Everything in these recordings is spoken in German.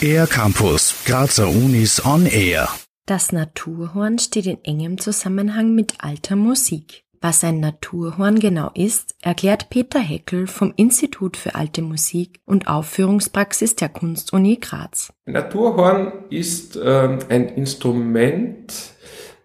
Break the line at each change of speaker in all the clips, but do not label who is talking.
Air Campus, Grazer Unis on Air.
Das Naturhorn steht in engem Zusammenhang mit alter Musik. Was ein Naturhorn genau ist, erklärt Peter Heckel vom Institut für Alte Musik und Aufführungspraxis der Kunstuni Graz.
Naturhorn ist äh, ein Instrument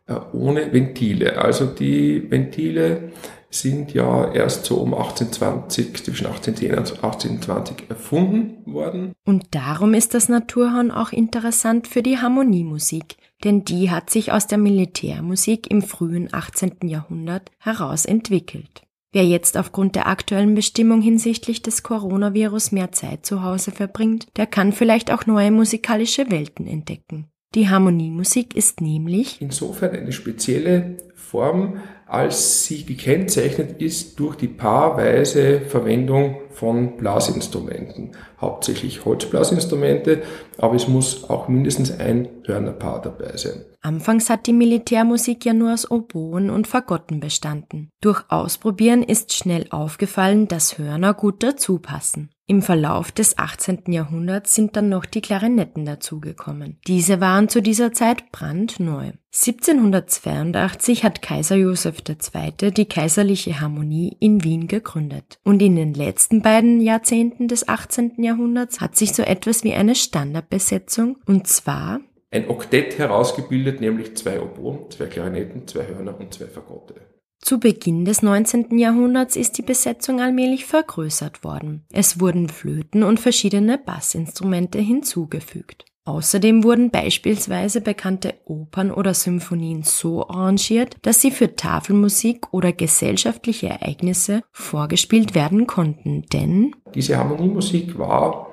äh, ohne Ventile. Also die Ventile sind ja erst so um 1820, zwischen 1810 und 1820 erfunden worden.
Und darum ist das Naturhorn auch interessant für die Harmoniemusik, denn die hat sich aus der Militärmusik im frühen 18. Jahrhundert heraus entwickelt. Wer jetzt aufgrund der aktuellen Bestimmung hinsichtlich des Coronavirus mehr Zeit zu Hause verbringt, der kann vielleicht auch neue musikalische Welten entdecken. Die Harmoniemusik ist nämlich
insofern eine spezielle Form, als sie gekennzeichnet ist durch die paarweise Verwendung von Blasinstrumenten. Hauptsächlich Holzblasinstrumente, aber es muss auch mindestens ein Hörnerpaar dabei sein.
Anfangs hat die Militärmusik ja nur aus Oboen und Fagotten bestanden. Durch Ausprobieren ist schnell aufgefallen, dass Hörner gut dazu passen. Im Verlauf des 18. Jahrhunderts sind dann noch die Klarinetten dazugekommen. Diese waren zu dieser Zeit brandneu. 1782 hat Kaiser Joseph II. die Kaiserliche Harmonie in Wien gegründet. Und in den letzten beiden Jahrzehnten des 18. Jahrhunderts hat sich so etwas wie eine Standardbesetzung, und zwar
ein Oktett herausgebildet, nämlich zwei Oboen, zwei Klarinetten, zwei Hörner und zwei Fagotte.
Zu Beginn des 19. Jahrhunderts ist die Besetzung allmählich vergrößert worden. Es wurden Flöten und verschiedene Bassinstrumente hinzugefügt. Außerdem wurden beispielsweise bekannte Opern oder Symphonien so arrangiert, dass sie für Tafelmusik oder gesellschaftliche Ereignisse vorgespielt werden konnten, denn
diese Harmoniemusik war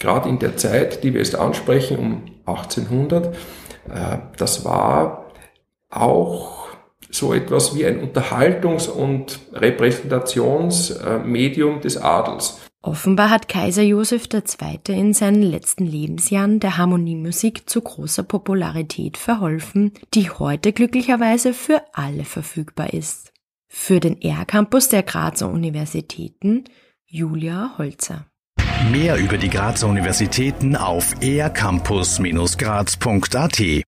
gerade in der Zeit, die wir jetzt ansprechen, um 1800, äh, das war auch so etwas wie ein Unterhaltungs- und Repräsentationsmedium des Adels.
Offenbar hat Kaiser Joseph II. in seinen letzten Lebensjahren der Harmoniemusik zu großer Popularität verholfen, die heute glücklicherweise für alle verfügbar ist. Für den R-Campus der Grazer Universitäten Julia Holzer.
Mehr über die Grazer Universitäten auf ercampus-graz.at